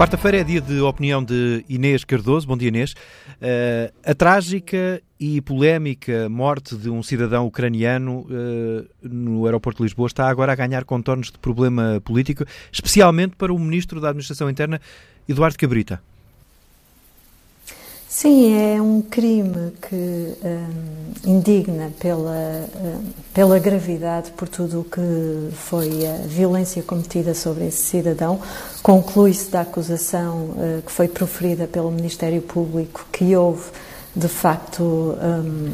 Quarta-feira é dia de opinião de Inês Cardoso. Bom dia, Inês. Uh, a trágica e polémica morte de um cidadão ucraniano uh, no aeroporto de Lisboa está agora a ganhar contornos de problema político, especialmente para o ministro da Administração Interna, Eduardo Cabrita. Sim, é um crime que um, indigna pela, um, pela gravidade por tudo o que foi a violência cometida sobre esse cidadão. Conclui-se da acusação uh, que foi proferida pelo Ministério Público que houve, de facto, um,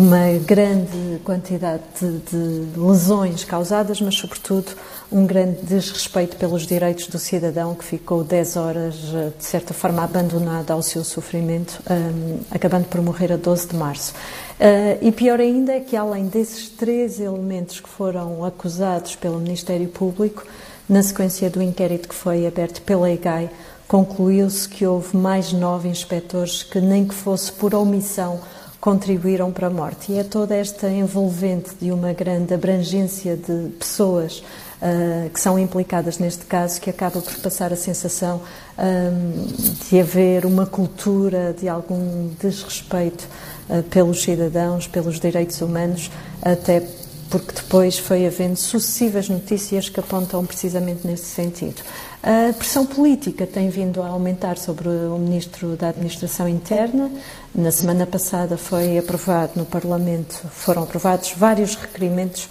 uma grande quantidade de, de, lesões causadas, mas, sobretudo, um grande desrespeito pelos direitos do cidadão que ficou 10 horas, de certa forma, abandonado ao seu sofrimento, um, acabando por morrer a 12 de março. Uh, e pior ainda é que, além desses três elementos que foram acusados pelo Ministério Público, na sequência do inquérito que foi aberto pela EGAI, concluiu-se que houve mais nove inspectores que, nem que fosse por omissão, contribuíram para a morte. E é toda esta envolvente de uma grande abrangência de pessoas uh, que são implicadas neste caso que acaba por passar a sensação um, de haver uma cultura de algum desrespeito uh, pelos cidadãos, pelos direitos humanos, até porque depois foi havendo sucessivas notícias que apontam precisamente nesse sentido. A pressão política tem vindo a aumentar sobre o Ministro da Administração Interna. Na semana passada foi aprovado no Parlamento, foram aprovados vários requerimentos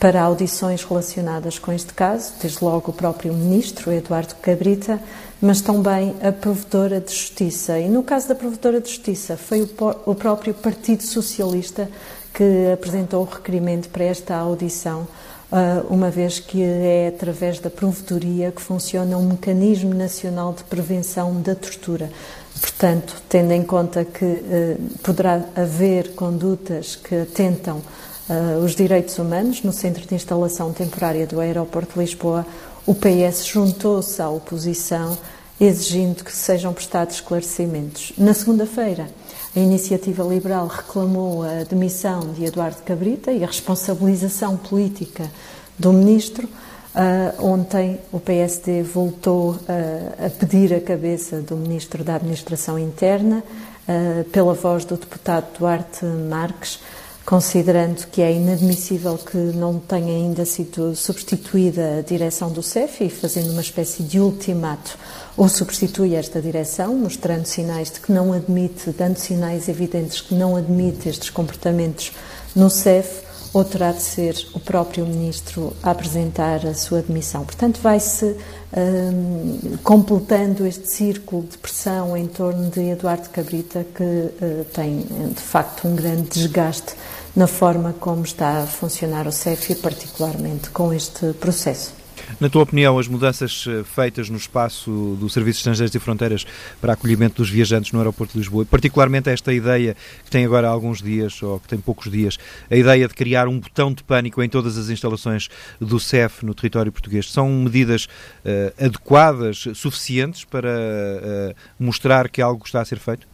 para audições relacionadas com este caso, desde logo o próprio Ministro, Eduardo Cabrita, mas também a Provedora de Justiça. E no caso da Provedora de Justiça, foi o próprio Partido Socialista que apresentou o requerimento para esta audição, ah, uma vez que é através da provedoria que funciona um mecanismo nacional de prevenção da tortura. Portanto, tendo em conta que ah, poderá haver condutas que atentam ah, os direitos humanos no Centro de Instalação Temporária do Aeroporto de Lisboa, o PS juntou-se à oposição exigindo que sejam prestados esclarecimentos. Na segunda-feira, a Iniciativa Liberal reclamou a demissão de Eduardo Cabrita e a responsabilização política do ministro. Uh, ontem o PSD voltou uh, a pedir a cabeça do ministro da Administração Interna, uh, pela voz do deputado Duarte Marques, considerando que é inadmissível que não tenha ainda sido substituída a direção do CEF e fazendo uma espécie de ultimato ou substitui esta direção, mostrando sinais de que não admite, dando sinais evidentes que não admite estes comportamentos no CEF, ou terá de ser o próprio Ministro a apresentar a sua demissão. Portanto, vai-se um, completando este círculo de pressão em torno de Eduardo Cabrita, que uh, tem, de facto, um grande desgaste na forma como está a funcionar o CEF e, particularmente, com este processo. Na tua opinião, as mudanças eh, feitas no espaço do Serviço de Estrangeiros e Fronteiras para acolhimento dos viajantes no aeroporto de Lisboa, particularmente esta ideia que tem agora alguns dias, ou que tem poucos dias, a ideia de criar um botão de pânico em todas as instalações do CEF no território português, são medidas uh, adequadas, suficientes para uh, mostrar que algo está a ser feito?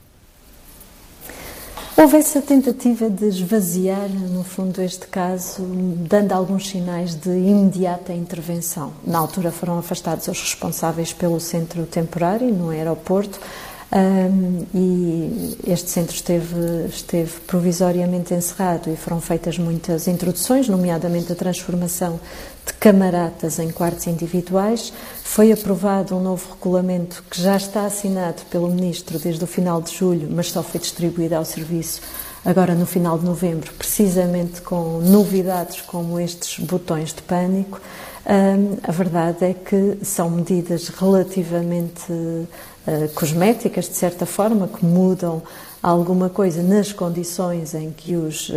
Houve essa tentativa de esvaziar, no fundo, este caso, dando alguns sinais de imediata intervenção. Na altura foram afastados os responsáveis pelo centro temporário, no aeroporto, um, e este centro esteve, esteve provisoriamente encerrado e foram feitas muitas introduções, nomeadamente a transformação de camaratas em quartos individuais. Foi aprovado um novo regulamento que já está assinado pelo Ministro desde o final de julho, mas só foi distribuído ao serviço agora no final de novembro, precisamente com novidades como estes botões de pânico. A verdade é que são medidas relativamente uh, cosméticas, de certa forma, que mudam alguma coisa nas condições em que os uh,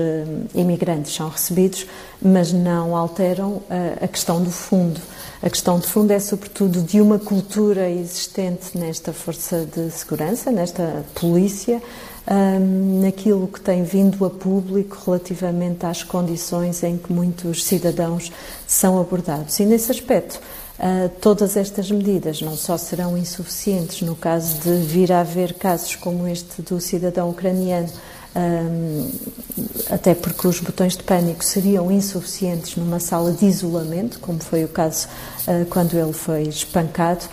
imigrantes são recebidos, mas não alteram uh, a questão do fundo. A questão de fundo é, sobretudo, de uma cultura existente nesta força de segurança, nesta polícia, um, naquilo que tem vindo a público relativamente às condições em que muitos cidadãos são abordados. E, nesse aspecto, Uh, todas estas medidas não só serão insuficientes no caso de vir a haver casos como este do cidadão ucraniano, um, até porque os botões de pânico seriam insuficientes numa sala de isolamento, como foi o caso uh, quando ele foi espancado,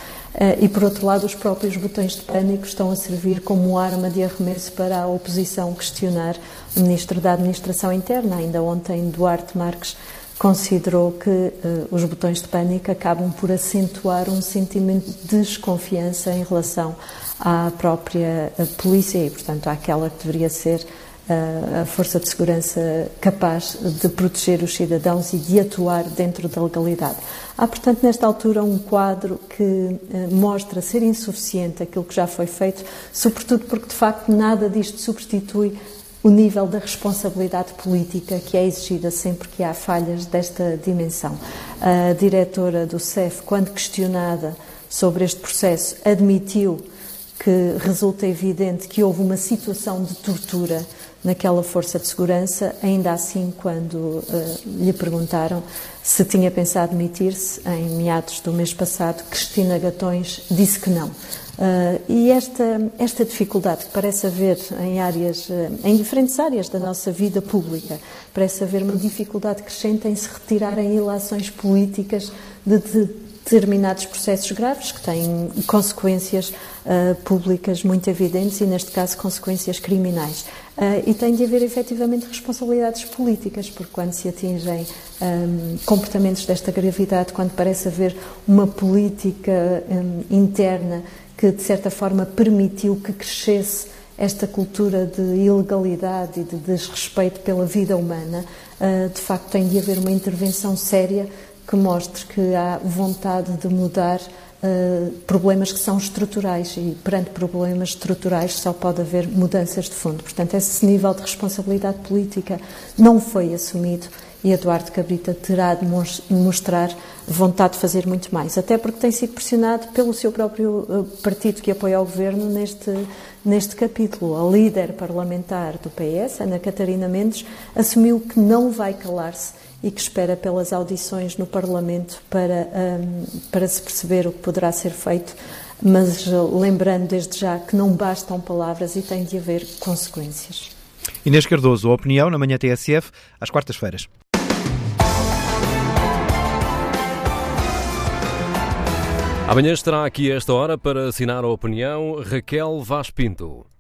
e, por outro lado, os próprios botões de pânico estão a servir como arma de arremesso para a oposição questionar o Ministro da Administração Interna. Ainda ontem, Duarte Marques considerou que uh, os botões de pânico acabam por acentuar um sentimento de desconfiança em relação à própria uh, polícia e, portanto, àquela que deveria ser a força de segurança capaz de proteger os cidadãos e de atuar dentro da legalidade. Há, portanto, nesta altura um quadro que mostra ser insuficiente aquilo que já foi feito, sobretudo porque, de facto, nada disto substitui o nível da responsabilidade política que é exigida sempre que há falhas desta dimensão. A diretora do CEF, quando questionada sobre este processo, admitiu que resulta evidente que houve uma situação de tortura naquela força de segurança, ainda assim, quando uh, lhe perguntaram se tinha pensado demitir-se, em meados do mês passado, Cristina Gatões disse que não. Uh, e esta, esta dificuldade que parece haver em áreas, uh, em diferentes áreas da nossa vida pública, parece haver uma dificuldade crescente em se retirarem ilações políticas de, de determinados processos graves que têm consequências uh, públicas muito evidentes e, neste caso, consequências criminais. Uh, e tem de haver efetivamente responsabilidades políticas, porque quando se atingem um, comportamentos desta gravidade, quando parece haver uma política um, interna que, de certa forma, permitiu que crescesse esta cultura de ilegalidade e de desrespeito pela vida humana, de facto tem de haver uma intervenção séria que mostre que há vontade de mudar uh, problemas que são estruturais e perante problemas estruturais só pode haver mudanças de fundo. Portanto, esse nível de responsabilidade política não foi assumido e Eduardo Cabrita terá de mostrar vontade de fazer muito mais, até porque tem sido pressionado pelo seu próprio eh, partido que apoia o governo neste, neste capítulo. A líder parlamentar do PS, Ana Catarina Mendes, assumiu que não vai calar-se e que espera pelas audições no Parlamento para, um, para se perceber o que poderá ser feito, mas lembrando desde já que não bastam palavras e tem de haver consequências. Inês Cardoso, a opinião na manhã TSF, às quartas-feiras. Amanhã estará aqui esta hora para assinar a opinião Raquel Vaz Pinto.